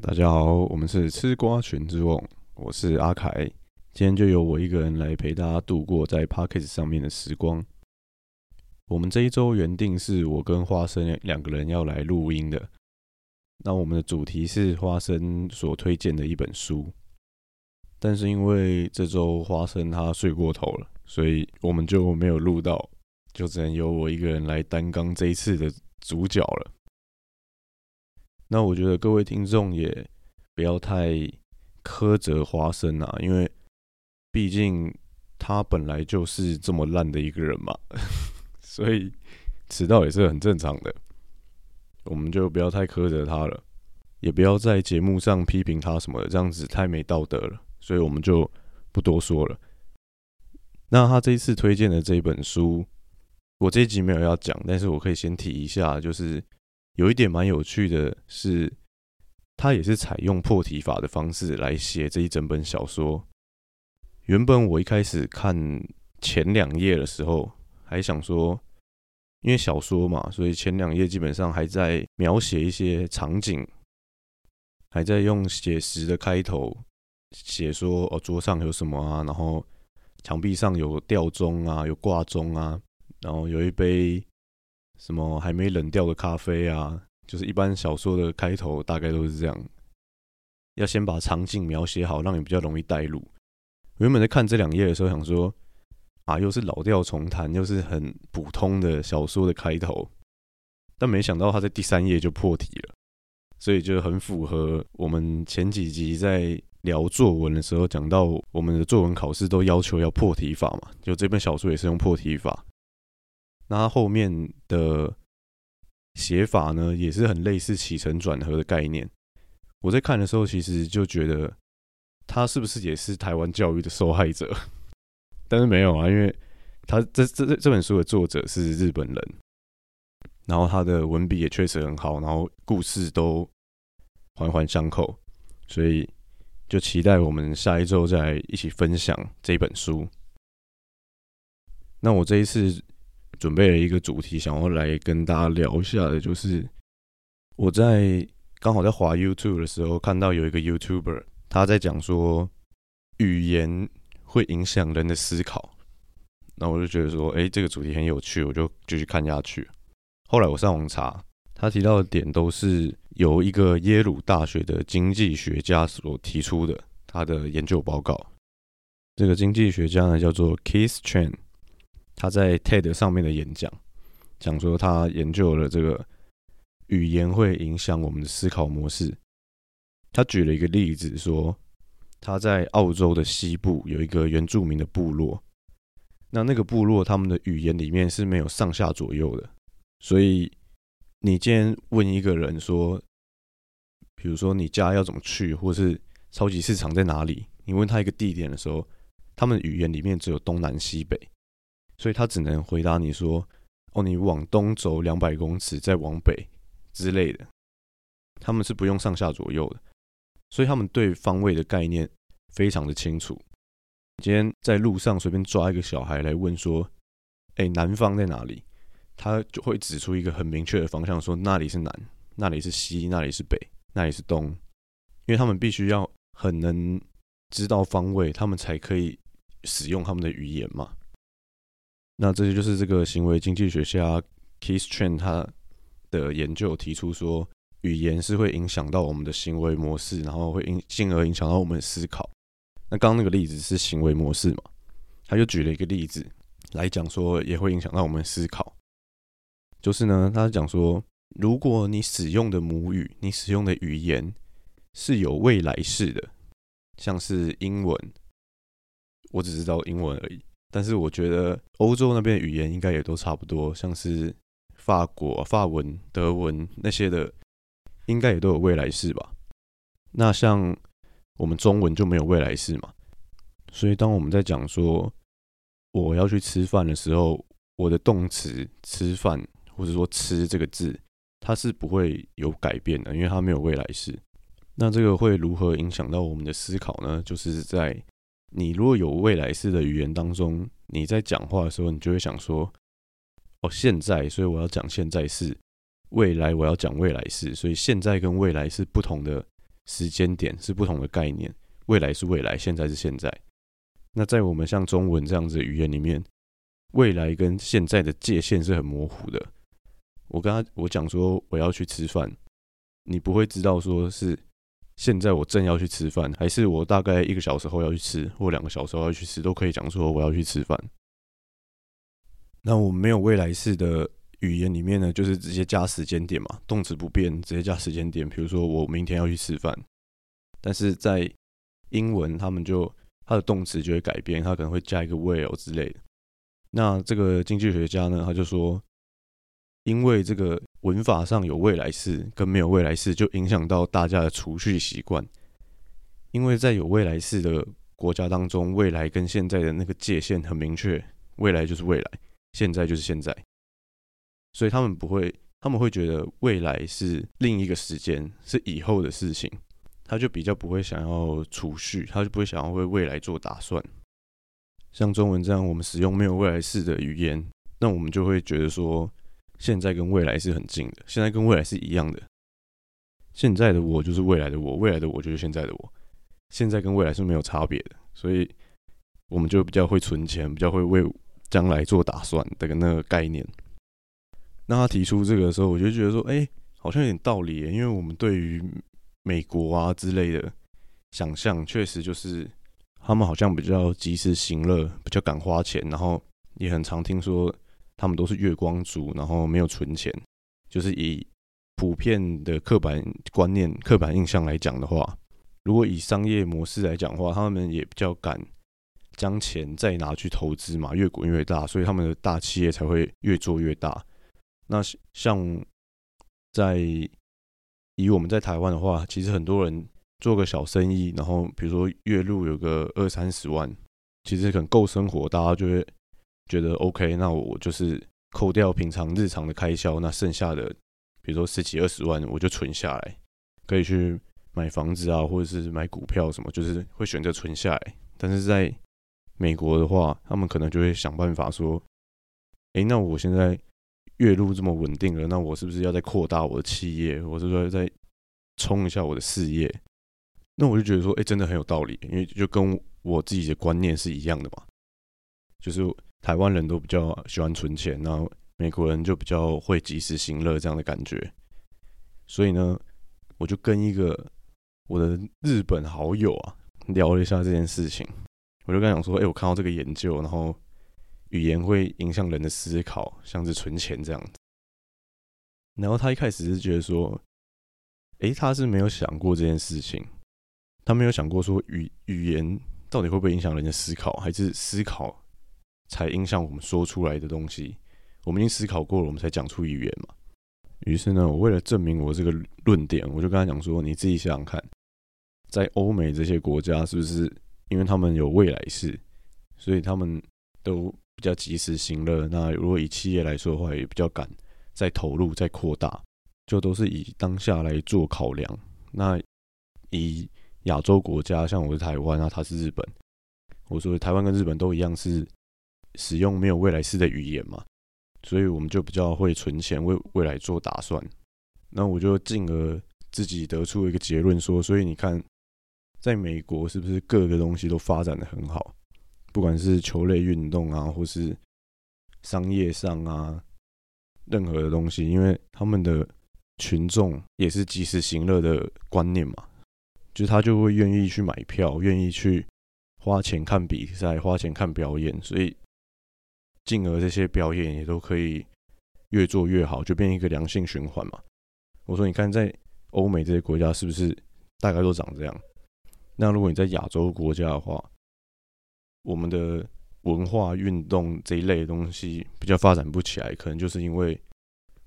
大家好，我们是吃瓜群之王，我是阿凯，今天就由我一个人来陪大家度过在 p o c k e t 上面的时光。我们这一周原定是我跟花生两个人要来录音的，那我们的主题是花生所推荐的一本书，但是因为这周花生他睡过头了，所以我们就没有录到，就只能由我一个人来担纲这一次的主角了。那我觉得各位听众也不要太苛责花生啊，因为毕竟他本来就是这么烂的一个人嘛，所以迟到也是很正常的。我们就不要太苛责他了，也不要在节目上批评他什么的，这样子太没道德了。所以我们就不多说了。那他这一次推荐的这一本书，我这一集没有要讲，但是我可以先提一下，就是。有一点蛮有趣的是，他也是采用破题法的方式来写这一整本小说。原本我一开始看前两页的时候，还想说，因为小说嘛，所以前两页基本上还在描写一些场景，还在用写实的开头写说哦，桌上有什么啊，然后墙壁上有吊钟啊，有挂钟啊，然后有一杯。什么还没冷掉的咖啡啊？就是一般小说的开头大概都是这样，要先把场景描写好，让你比较容易带入。原本在看这两页的时候，想说啊，又是老调重弹，又是很普通的小说的开头，但没想到他在第三页就破题了，所以就很符合我们前几集在聊作文的时候讲到，我们的作文考试都要求要破题法嘛，就这本小说也是用破题法。那它后面的写法呢，也是很类似起承转合的概念。我在看的时候，其实就觉得他是不是也是台湾教育的受害者？但是没有啊，因为他这这这这本书的作者是日本人，然后他的文笔也确实很好，然后故事都环环相扣，所以就期待我们下一周再一起分享这本书。那我这一次。准备了一个主题，想要来跟大家聊一下的，就是我在刚好在滑 YouTube 的时候，看到有一个 YouTuber 他在讲说语言会影响人的思考，那我就觉得说，哎，这个主题很有趣，我就继续看下去。后来我上网查，他提到的点都是由一个耶鲁大学的经济学家所提出的他的研究报告。这个经济学家呢，叫做 Keith Chen。他在 TED 上面的演讲，讲说他研究了这个语言会影响我们的思考模式。他举了一个例子，说他在澳洲的西部有一个原住民的部落，那那个部落他们的语言里面是没有上下左右的，所以你今天问一个人说，比如说你家要怎么去，或是超级市场在哪里，你问他一个地点的时候，他们语言里面只有东南西北。所以他只能回答你说：“哦，你往东走两百公尺，再往北之类的。”他们是不用上下左右的，所以他们对方位的概念非常的清楚。今天在路上随便抓一个小孩来问说：“哎，南方在哪里？”他就会指出一个很明确的方向，说那里是南，那里是西，那里是北，那里是东。因为他们必须要很能知道方位，他们才可以使用他们的语言嘛。那这些就是这个行为经济学家 Keith Chen 他的研究提出说，语言是会影响到我们的行为模式，然后会影进而影响到我们的思考。那刚刚那个例子是行为模式嘛？他就举了一个例子来讲说，也会影响到我们思考。就是呢，他讲说，如果你使用的母语，你使用的语言是有未来式的，像是英文，我只知道英文而已。但是我觉得欧洲那边语言应该也都差不多，像是法国法文、德文那些的，应该也都有未来式吧？那像我们中文就没有未来式嘛？所以当我们在讲说我要去吃饭的时候，我的动词“吃饭”或者说“吃”这个字，它是不会有改变的，因为它没有未来式。那这个会如何影响到我们的思考呢？就是在你如果有未来式的语言当中，你在讲话的时候，你就会想说：“哦，现在，所以我要讲现在式；未来，我要讲未来式。所以现在跟未来是不同的时间点是不同的概念，未来是未来，现在是现在。那在我们像中文这样子的语言里面，未来跟现在的界限是很模糊的。我跟他我讲说我要去吃饭，你不会知道说是现在我正要去吃饭，还是我大概一个小时后要去吃，或两个小时后要去吃，都可以讲说我要去吃饭。那我们没有未来式的语言里面呢，就是直接加时间点嘛，动词不变，直接加时间点。比如说我明天要去吃饭，但是在英文他们就它的动词就会改变，它可能会加一个 will 之类的。那这个经济学家呢，他就说。因为这个文法上有未来式跟没有未来式，就影响到大家的储蓄习惯。因为在有未来式的国家当中，未来跟现在的那个界限很明确，未来就是未来，现在就是现在，所以他们不会，他们会觉得未来是另一个时间，是以后的事情，他就比较不会想要储蓄，他就不会想要为未来做打算。像中文这样，我们使用没有未来式的语言，那我们就会觉得说。现在跟未来是很近的，现在跟未来是一样的。现在的我就是未来的我，未来的我就是现在的我。现在跟未来是没有差别的，所以我们就比较会存钱，比较会为将来做打算的那个概念。那他提出这个的时候，我就觉得说，哎，好像有点道理。因为我们对于美国啊之类的想象，确实就是他们好像比较及时行乐，比较敢花钱，然后也很常听说。他们都是月光族，然后没有存钱，就是以普遍的刻板观念、刻板印象来讲的话，如果以商业模式来讲的话，他们也比较敢将钱再拿去投资嘛，越滚越大，所以他们的大企业才会越做越大。那像在以我们在台湾的话，其实很多人做个小生意，然后比如说月入有个二三十万，其实可能够生活，大家就会。觉得 OK，那我就是扣掉平常日常的开销，那剩下的，比如说十几二十万，我就存下来，可以去买房子啊，或者是买股票什么，就是会选择存下来。但是在美国的话，他们可能就会想办法说，哎，那我现在月入这么稳定了，那我是不是要再扩大我的企业？我是不是要再冲一下我的事业？那我就觉得说，哎，真的很有道理，因为就跟我自己的观念是一样的嘛，就是。台湾人都比较喜欢存钱，然后美国人就比较会及时行乐这样的感觉。所以呢，我就跟一个我的日本好友啊聊了一下这件事情。我就跟他讲说：“哎，我看到这个研究，然后语言会影响人的思考，像是存钱这样子。”然后他一开始是觉得说：“哎，他是没有想过这件事情，他没有想过说语语言到底会不会影响人的思考，还是思考。”才影响我们说出来的东西。我们已经思考过了，我们才讲出语言嘛。于是呢，我为了证明我这个论点，我就跟他讲说：“你自己想想看，在欧美这些国家，是不是因为他们有未来式，所以他们都比较及时行乐？那如果以企业来说的话，也比较敢再投入、再扩大，就都是以当下来做考量。那以亚洲国家，像我是台湾啊，他是日本，我说台湾跟日本都一样是。”使用没有未来式的语言嘛，所以我们就比较会存钱为未来做打算。那我就进而自己得出一个结论说，所以你看，在美国是不是各个东西都发展的很好？不管是球类运动啊，或是商业上啊，任何的东西，因为他们的群众也是及时行乐的观念嘛，就他就会愿意去买票，愿意去花钱看比赛，花钱看表演，所以。进而这些表演也都可以越做越好，就变一个良性循环嘛。我说，你看在欧美这些国家是不是大概都长这样？那如果你在亚洲国家的话，我们的文化运动这一类的东西比较发展不起来，可能就是因为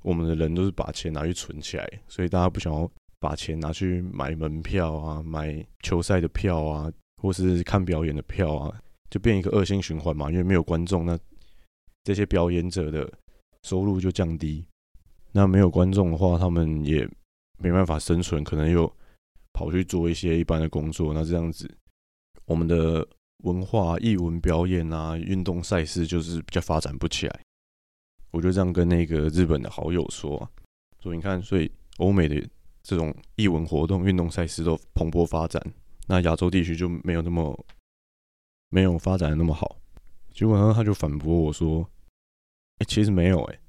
我们的人都是把钱拿去存起来，所以大家不想要把钱拿去买门票啊、买球赛的票啊，或是看表演的票啊，就变一个恶性循环嘛。因为没有观众，那这些表演者的收入就降低，那没有观众的话，他们也没办法生存，可能又跑去做一些一般的工作。那这样子，我们的文化、艺文表演啊、运动赛事就是比较发展不起来。我就这样跟那个日本的好友说：“说你看，所以欧美的这种艺文活动、运动赛事都蓬勃发展，那亚洲地区就没有那么没有发展的那么好。结果呢，他就反驳我说：“哎，其实没有哎，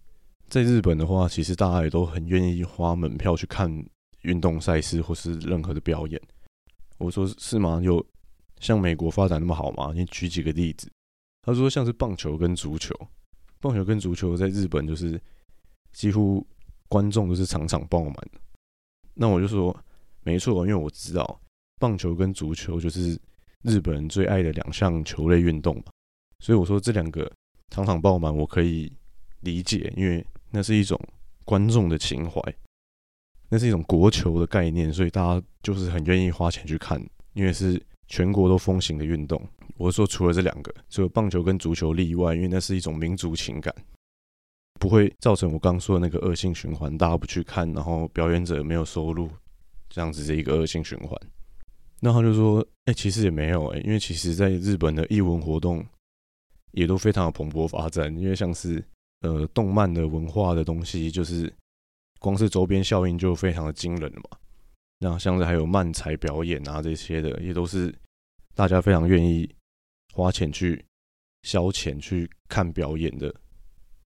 在日本的话，其实大家也都很愿意花门票去看运动赛事或是任何的表演。”我说：“是吗？有像美国发展那么好吗？你举几个例子。”他说：“像是棒球跟足球，棒球跟足球在日本就是几乎观众都是场场爆满。”那我就说：“没错，因为我知道棒球跟足球就是日本人最爱的两项球类运动嘛。”所以我说这两个场场爆满，我可以理解，因为那是一种观众的情怀，那是一种国球的概念，所以大家就是很愿意花钱去看，因为是全国都风行的运动。我说除了这两个，除了棒球跟足球例外，因为那是一种民族情感，不会造成我刚刚说的那个恶性循环，大家不去看，然后表演者没有收入，这样子的一个恶性循环。那他就说，哎，其实也没有，哎，因为其实在日本的艺文活动。也都非常的蓬勃发展，因为像是呃动漫的文化的东西，就是光是周边效应就非常的惊人了嘛。那像是还有漫才表演啊这些的，也都是大家非常愿意花钱去消遣去看表演的，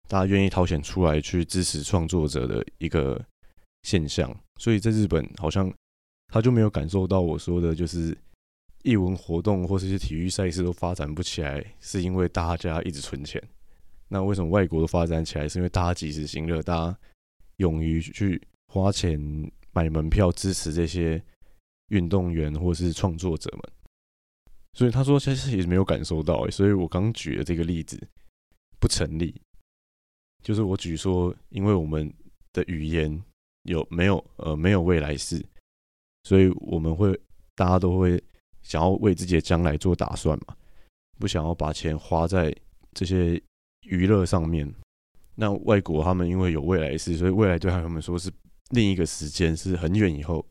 大家愿意掏钱出来去支持创作者的一个现象。所以在日本好像他就没有感受到我说的，就是。艺文活动或是一些体育赛事都发展不起来，是因为大家一直存钱。那为什么外国都发展起来？是因为大家及时行乐，大家勇于去花钱买门票支持这些运动员或是创作者们。所以他说其实也没有感受到，所以我刚举的这个例子不成立。就是我举说，因为我们的语言有没有呃没有未来式，所以我们会大家都会。想要为自己的将来做打算嘛？不想要把钱花在这些娱乐上面。那外国他们因为有未来事，所以未来对他们说是另一个时间，是很远以后，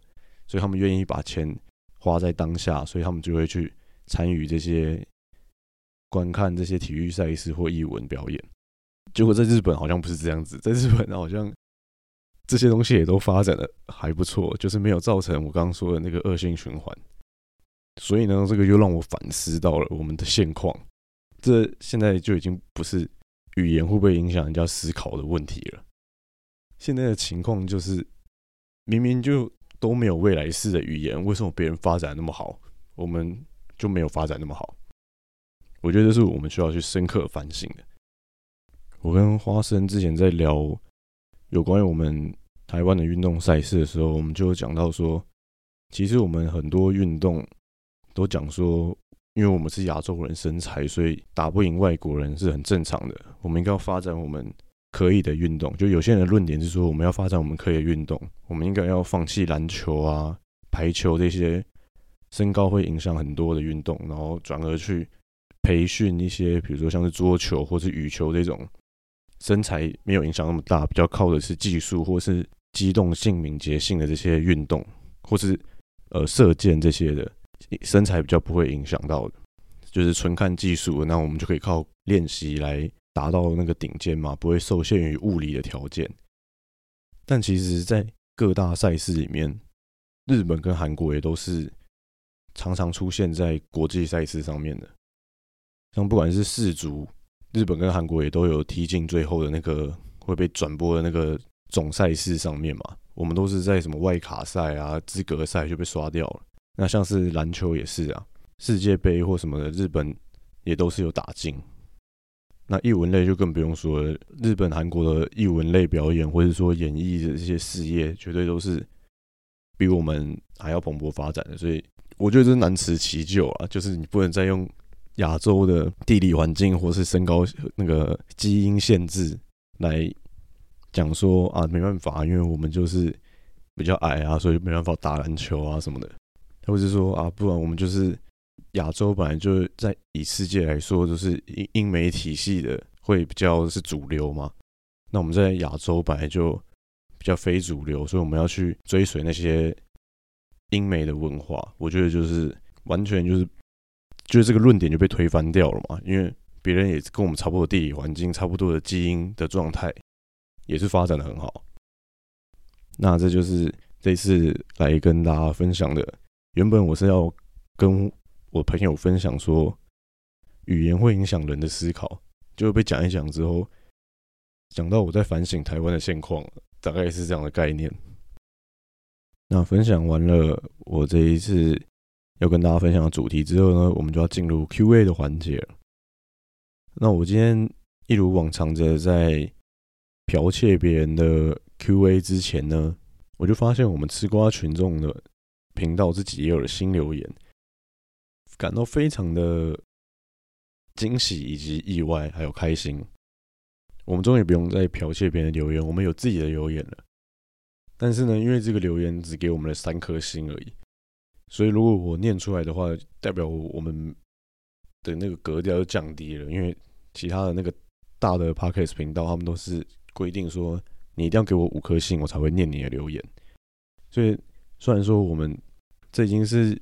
所以他们愿意把钱花在当下，所以他们就会去参与这些观看这些体育赛事或艺文表演。结果在日本好像不是这样子，在日本好像这些东西也都发展的还不错，就是没有造成我刚刚说的那个恶性循环。所以呢，这个又让我反思到了我们的现况。这现在就已经不是语言会不会影响人家思考的问题了。现在的情况就是，明明就都没有未来式的语言，为什么别人发展那么好，我们就没有发展那么好？我觉得这是我们需要去深刻反省的。我跟花生之前在聊有关于我们台湾的运动赛事的时候，我们就讲到说，其实我们很多运动。都讲说，因为我们是亚洲人身材，所以打不赢外国人是很正常的。我们应该要发展我们可以的运动。就有些人的论点是说，我们要发展我们可以的运动，我们应该要放弃篮球啊、排球这些身高会影响很多的运动，然后转而去培训一些，比如说像是桌球或是羽球这种身材没有影响那么大，比较靠的是技术或是机动性、敏捷性的这些运动，或是呃射箭这些的。身材比较不会影响到的，就是纯看技术，那我们就可以靠练习来达到那个顶尖嘛，不会受限于物理的条件。但其实，在各大赛事里面，日本跟韩国也都是常常出现在国际赛事上面的。像不管是世足，日本跟韩国也都有踢进最后的那个会被转播的那个总赛事上面嘛。我们都是在什么外卡赛啊、资格赛就被刷掉了。那像是篮球也是啊，世界杯或什么的，日本也都是有打进。那艺文类就更不用说了，日本、韩国的艺文类表演或者说演艺的这些事业，绝对都是比我们还要蓬勃发展的。所以我觉得这是难辞其咎啊，就是你不能再用亚洲的地理环境或是身高那个基因限制来讲说啊，没办法，因为我们就是比较矮啊，所以没办法打篮球啊什么的。或者说啊，不然我们就是亚洲本来就是在以世界来说，就是英英美体系的会比较是主流嘛。那我们在亚洲本来就比较非主流，所以我们要去追随那些英美的文化。我觉得就是完全就是，就是这个论点就被推翻掉了嘛。因为别人也跟我们差不多地理环境、差不多的基因的状态，也是发展的很好。那这就是这次来跟大家分享的，原本我是要跟我朋友分享说，语言会影响人的思考，就被讲一讲之后，讲到我在反省台湾的现况，大概是这样的概念。那分享完了我这一次要跟大家分享的主题之后呢，我们就要进入 Q&A 的环节。那我今天一如往常的在剽窃别人的 Q&A 之前呢，我就发现我们吃瓜群众的频道自己也有了新留言，感到非常的惊喜以及意外，还有开心。我们终于不用再剽窃别人的留言，我们有自己的留言了。但是呢，因为这个留言只给我们了三颗星而已，所以如果我念出来的话，代表我们的那个格调就降低了。因为其他的那个大的 podcast 频道，他们都是规定说你一定要给我五颗星，我才会念你的留言。所以虽然说我们这已经是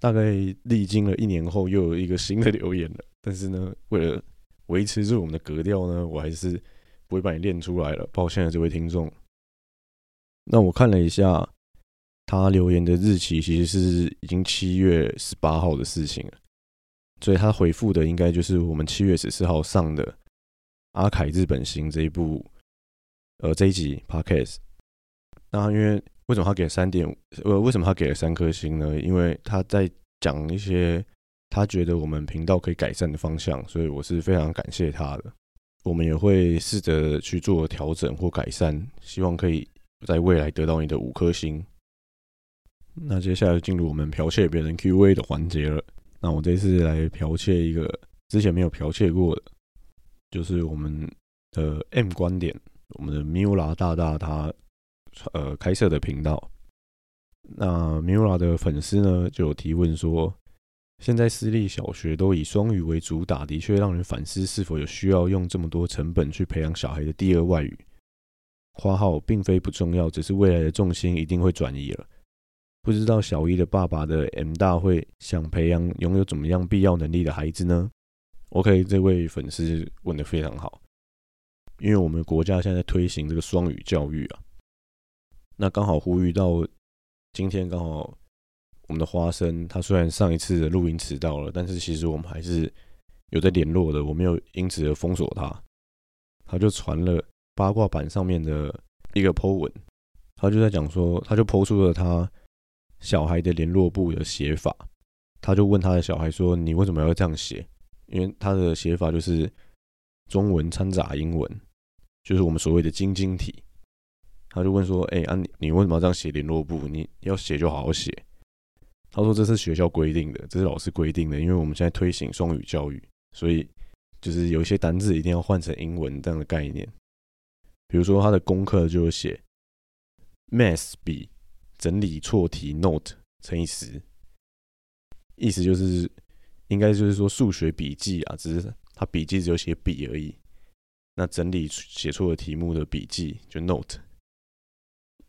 大概历经了一年后又有一个新的留言了，但是呢，为了维持住我们的格调呢，我还是不会把你念出来了。抱歉了，这位听众。那我看了一下，他留言的日期其实是已经七月十八号的事情了，所以他回复的应该就是我们七月十四号上的《阿凯日本行》这一部，呃，这一集 podcast。那因为为什么他给三点？呃，为什么他给了三颗星呢？因为他在讲一些他觉得我们频道可以改善的方向，所以我是非常感谢他的。我们也会试着去做调整或改善，希望可以。在未来得到你的五颗星。那接下来进入我们剽窃别人 Q&A 的环节了。那我这次来剽窃一个之前没有剽窃过的，就是我们的 M 观点，我们的 Mula 大大他呃开设的频道。那 Mura 的粉丝呢就有提问说，现在私立小学都以双语为主打，的确让人反思是否有需要用这么多成本去培养小孩的第二外语。花号并非不重要，只是未来的重心一定会转移了。不知道小一的爸爸的 M 大会想培养拥有怎么样必要能力的孩子呢？OK，这位粉丝问的非常好，因为我们国家现在推行这个双语教育啊，那刚好呼吁到今天，刚好我们的花生他虽然上一次的录音迟到了，但是其实我们还是有在联络的，我没有因此而封锁他，他就传了。八卦版上面的一个 po 文，他就在讲说，他就 po 出了他小孩的联络簿的写法，他就问他的小孩说：“你为什么要这样写？”因为他的写法就是中文掺杂英文，就是我们所谓的晶晶体。他就问说：“哎，啊你你为什么要这样写联络簿？你要写就好好写。”他说：“这是学校规定的，这是老师规定的，因为我们现在推行双语教育，所以就是有一些单字一定要换成英文这样的概念。”比如说，他的功课就写 “math 笔整理错题 note 乘以十”，意思就是应该就是说数学笔记啊，只是他笔记只有写笔而已。那整理写错的题目的笔记就 note。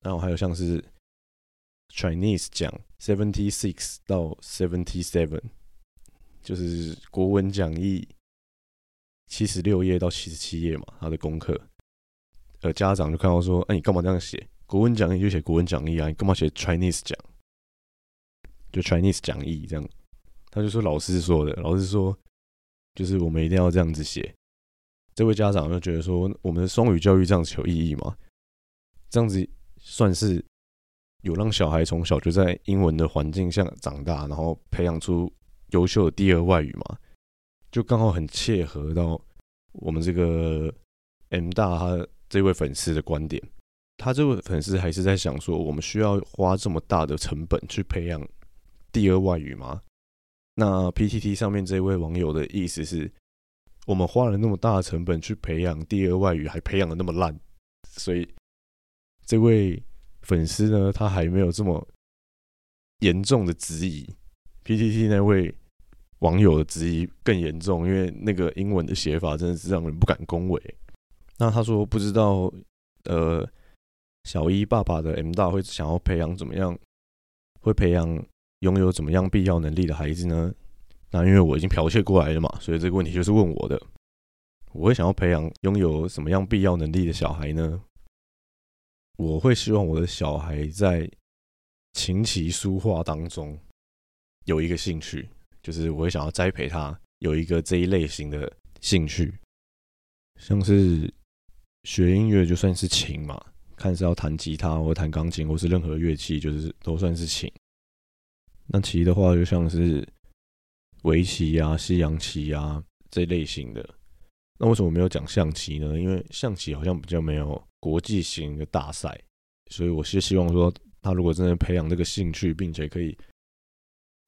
然后还有像是 Chinese 讲 seventy six 到 seventy seven，就是国文讲义七十六页到七十七页嘛，他的功课。呃，家长就看到说：“哎，你干嘛这样写？国文讲义就写国文讲义啊，你干嘛写 Chinese 讲？就 Chinese 讲义这样？”他就说：“老师说的，老师说就是我们一定要这样子写。”这位家长就觉得说：“我们的双语教育这样子有意义吗？这样子算是有让小孩从小就在英文的环境下长大，然后培养出优秀的第二外语嘛？就刚好很切合到我们这个 M 大他。”这位粉丝的观点，他这位粉丝还是在想说，我们需要花这么大的成本去培养第二外语吗？那 PTT 上面这位网友的意思是，我们花了那么大的成本去培养第二外语，还培养的那么烂，所以这位粉丝呢，他还没有这么严重的质疑。PTT 那位网友的质疑更严重，因为那个英文的写法真的是让人不敢恭维。那他说不知道，呃，小一爸爸的 M 大会想要培养怎么样，会培养拥有怎么样必要能力的孩子呢？那因为我已经剽窃过来了嘛，所以这个问题就是问我的，我会想要培养拥有什么样必要能力的小孩呢？我会希望我的小孩在琴棋书画当中有一个兴趣，就是我会想要栽培他有一个这一类型的兴趣，像是学音乐就算是琴嘛，看是要弹吉他或弹钢琴或是任何乐器，就是都算是琴。那棋的话，就像是围棋啊、西洋棋啊这类型的。那为什么没有讲象棋呢？因为象棋好像比较没有国际型的大赛，所以我是希望说，他如果真的培养这个兴趣，并且可以，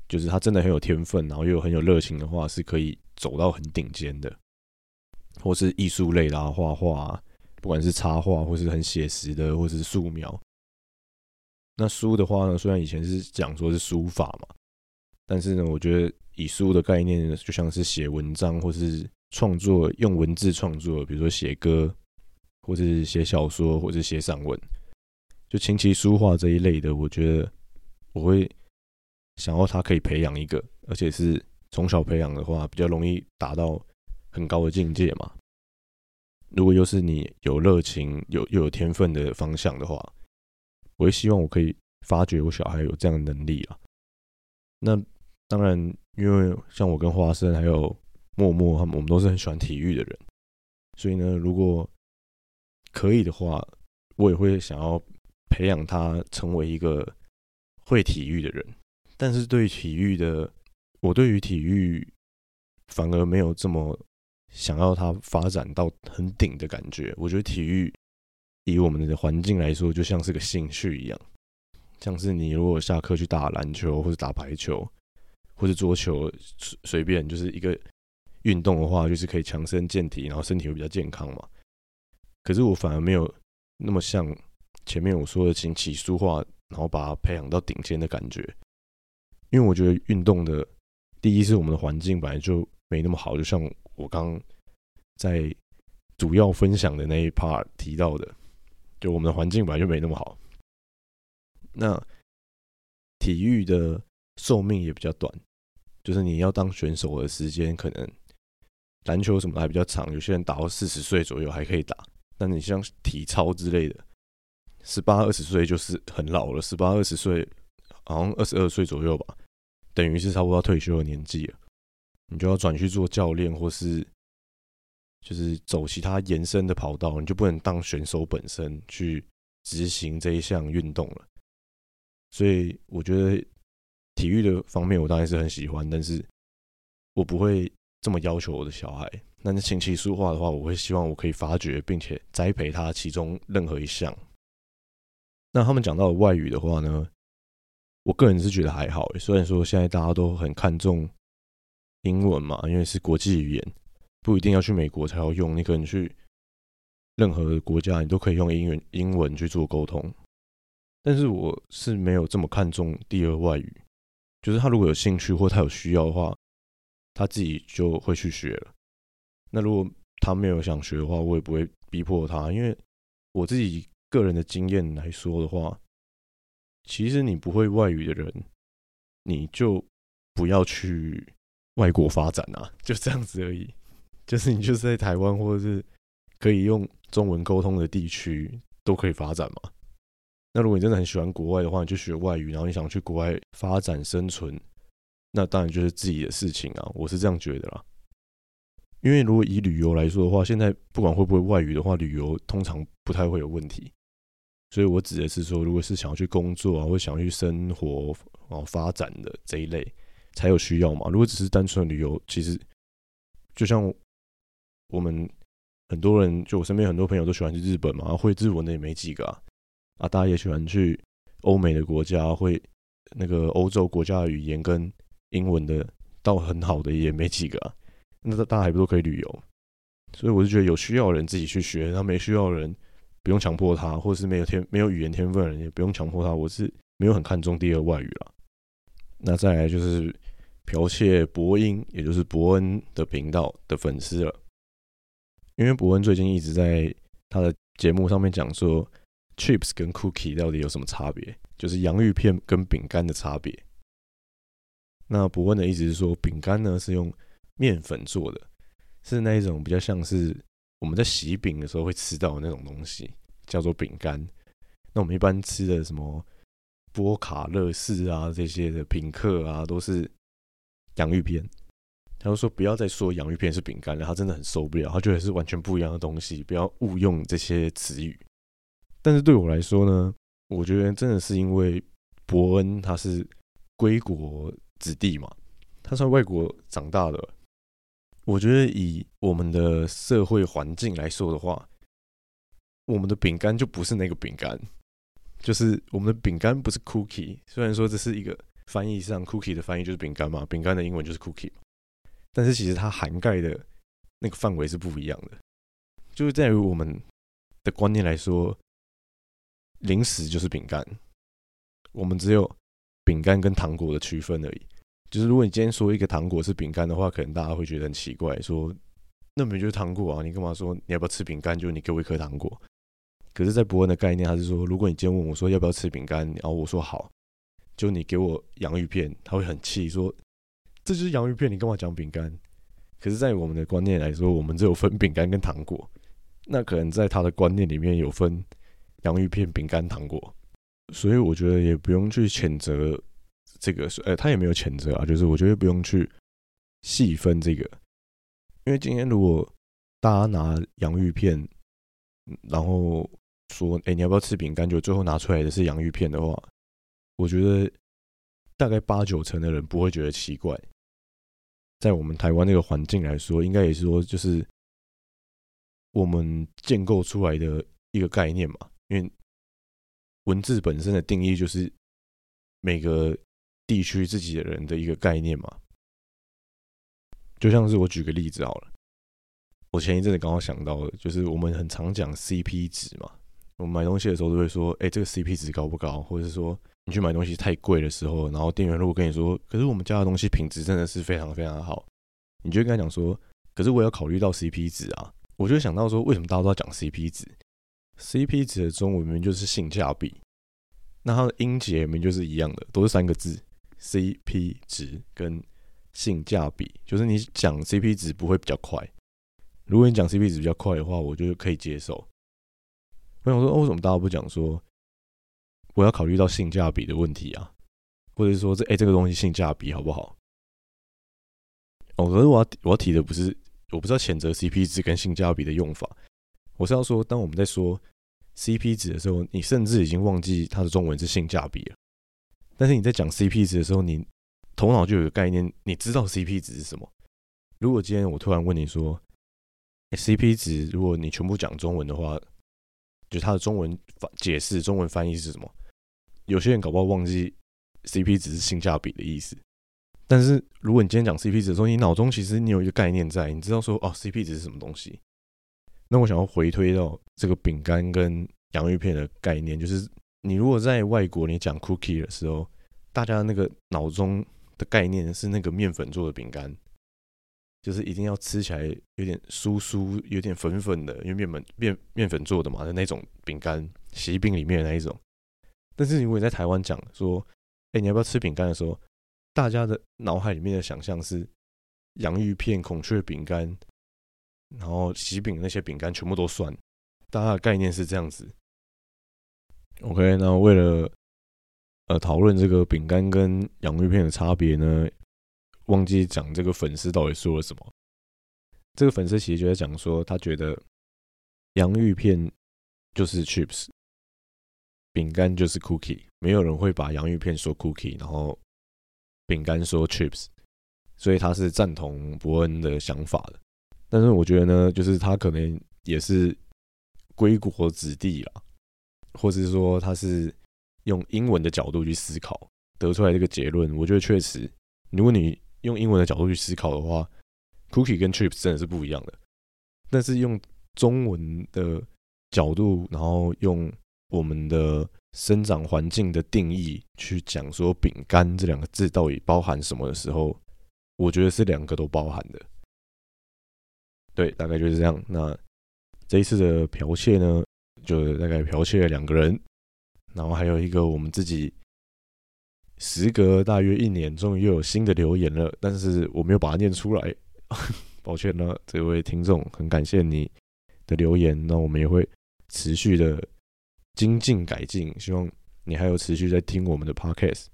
就是他真的很有天分，然后又很有热情的话，是可以走到很顶尖的，或是艺术类啦，画画，不管是插画，或是很写实的，或是素描。那书的话呢，虽然以前是讲说是书法嘛，但是呢，我觉得以书的概念，就像是写文章或是。创作用文字创作，比如说写歌，或者是写小说，或者写散文，就琴棋书画这一类的，我觉得我会想要他可以培养一个，而且是从小培养的话，比较容易达到很高的境界嘛。如果又是你有热情、有又有天分的方向的话，我会希望我可以发掘我小孩有这样的能力啊。那当然，因为像我跟花生还有。默默，他们我们都是很喜欢体育的人，所以呢，如果可以的话，我也会想要培养他成为一个会体育的人。但是对体育的，我对于体育反而没有这么想要他发展到很顶的感觉。我觉得体育以我们的环境来说，就像是个兴趣一样，像是你如果下课去打篮球或者打排球或者桌球，随随便就是一个。运动的话，就是可以强身健体，然后身体会比较健康嘛。可是我反而没有那么像前面我说的琴棋书画，然后把它培养到顶尖的感觉。因为我觉得运动的第一是我们的环境本来就没那么好，就像我刚在主要分享的那一 part 提到的，就我们的环境本来就没那么好。那体育的寿命也比较短，就是你要当选手的时间可能。篮球什么还比较长，有些人打到四十岁左右还可以打。但你像体操之类的，十八二十岁就是很老了。十八二十岁，好像二十二岁左右吧，等于是差不多要退休的年纪了。你就要转去做教练，或是就是走其他延伸的跑道，你就不能当选手本身去执行这一项运动了。所以我觉得体育的方面，我当然是很喜欢，但是我不会。这么要求我的小孩，那那琴棋书画的话，我会希望我可以发掘并且栽培他其中任何一项。那他们讲到外语的话呢，我个人是觉得还好。虽然说现在大家都很看重英文嘛，因为是国际语言，不一定要去美国才要用，你可能去任何国家，你都可以用英文英文去做沟通。但是我是没有这么看重第二外语，就是他如果有兴趣或他有需要的话。他自己就会去学了。那如果他没有想学的话，我也不会逼迫他。因为我自己个人的经验来说的话，其实你不会外语的人，你就不要去外国发展啊，就这样子而已。就是你就是在台湾或者是可以用中文沟通的地区都可以发展嘛。那如果你真的很喜欢国外的话，你就学外语，然后你想去国外发展生存。那当然就是自己的事情啊，我是这样觉得啦。因为如果以旅游来说的话，现在不管会不会外语的话，旅游通常不太会有问题。所以我指的是说，如果是想要去工作啊，或想要去生活啊发展的这一类，才有需要嘛。如果只是单纯的旅游，其实就像我们很多人，就我身边很多朋友都喜欢去日本嘛，会日文的也没几个啊。啊，大家也喜欢去欧美的国家，会那个欧洲国家的语言跟。英文的到很好的也没几个啊，那大家还不都可以旅游？所以我是觉得有需要人自己去学，他没需要人不用强迫他，或者是没有天没有语言天分的人也不用强迫他。我是没有很看重第二外语了。那再来就是剽窃伯恩，也就是伯恩的频道的粉丝了，因为伯恩最近一直在他的节目上面讲说，chips 跟 cookie 到底有什么差别，就是洋芋片跟饼干的差别。那伯恩的意思是说，饼干呢是用面粉做的，是那一种比较像是我们在洗饼的时候会吃到的那种东西，叫做饼干。那我们一般吃的什么波卡乐士啊这些的品客啊，都是洋芋片。他就说不要再说洋芋片是饼干了，他真的很受不了，他觉得是完全不一样的东西，不要误用这些词语。但是对我来说呢，我觉得真的是因为伯恩他是归国子弟嘛，他在外国长大的。我觉得以我们的社会环境来说的话，我们的饼干就不是那个饼干，就是我们的饼干不是 cookie。虽然说这是一个翻译上 cookie 的翻译就是饼干嘛，饼干的英文就是 cookie，但是其实它涵盖的那个范围是不一样的。就是在于我们的观念来说，零食就是饼干，我们只有饼干跟糖果的区分而已。就是如果你今天说一个糖果是饼干的话，可能大家会觉得很奇怪，说那明就是糖果啊，你干嘛说你要不要吃饼干？就你给我一颗糖果。可是，在伯恩的概念，他是说，如果你今天问我说要不要吃饼干，然后我说好，就你给我洋芋片，他会很气，说这就是洋芋片，你干嘛讲饼干？可是，在我们的观念来说，我们只有分饼干跟糖果，那可能在他的观念里面有分洋芋片、饼干、糖果，所以我觉得也不用去谴责。这个是，呃，他也没有谴责啊，就是我觉得不用去细分这个，因为今天如果大家拿洋芋片，然后说，哎，你要不要吃饼干？就最后拿出来的是洋芋片的话，我觉得大概八九成的人不会觉得奇怪。在我们台湾那个环境来说，应该也是说，就是我们建构出来的一个概念嘛，因为文字本身的定义就是每个。地区自己的人的一个概念嘛，就像是我举个例子好了，我前一阵子刚好想到的，就是我们很常讲 CP 值嘛，我们买东西的时候都会说，哎，这个 CP 值高不高？或者是说你去买东西太贵的时候，然后店员如果跟你说，可是我们家的东西品质真的是非常非常好，你就跟他讲说，可是我要考虑到 CP 值啊，我就想到说，为什么大家都要讲 CP 值？CP 值的中文名就是性价比，那它的音节名就是一样的，都是三个字。CP 值跟性价比，就是你讲 CP 值不会比较快。如果你讲 CP 值比较快的话，我觉得可以接受。我想说，为什么大家不讲说我要考虑到性价比的问题啊？或者是说这哎这个东西性价比好不好？哦，可是我要我要提的不是，我不知道谴责 CP 值跟性价比的用法。我是要说，当我们在说 CP 值的时候，你甚至已经忘记它的中文是性价比了。但是你在讲 CP 值的时候，你头脑就有个概念，你知道 CP 值是什么。如果今天我突然问你说，CP 值，如果你全部讲中文的话，就它的中文翻解释、中文翻译是什么？有些人搞不好忘记 CP 值是性价比的意思。但是如果你今天讲 CP 值的时候，你脑中其实你有一个概念在，你知道说哦，CP 值是什么东西？那我想要回推到这个饼干跟洋芋片的概念，就是。你如果在外国，你讲 cookie 的时候，大家那个脑中的概念是那个面粉做的饼干，就是一定要吃起来有点酥酥、有点粉粉的，因为面粉面面粉做的嘛的那种饼干，喜饼里面的那一种。但是如果你在台湾讲说，哎，你要不要吃饼干的时候，大家的脑海里面的想象是洋芋片、孔雀饼干，然后喜饼那些饼干全部都算，大家的概念是这样子。OK，那为了呃讨论这个饼干跟洋芋片的差别呢，忘记讲这个粉丝到底说了什么。这个粉丝其实就在讲说，他觉得洋芋片就是 chips，饼干就是 cookie，没有人会把洋芋片说 cookie，然后饼干说 chips，所以他是赞同伯恩的想法的。但是我觉得呢，就是他可能也是归国子弟啦。或是说他是用英文的角度去思考得出来这个结论，我觉得确实，如果你用英文的角度去思考的话，cookie 跟 chips 真的是不一样的。但是用中文的角度，然后用我们的生长环境的定义去讲说饼干这两个字到底包含什么的时候，我觉得是两个都包含的。对，大概就是这样。那这一次的剽窃呢？就大概剽窃了两个人，然后还有一个我们自己，时隔大约一年，终于又有新的留言了，但是我没有把它念出来，抱歉了，这位听众，很感谢你的留言，那我们也会持续的精进改进。希望你还有持续在听我们的 podcast。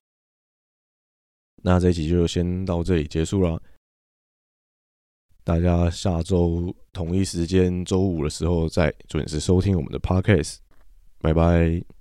那这一集就先到这里结束了，大家下周同一时间周五的时候再准时收听我们的 podcast。拜拜。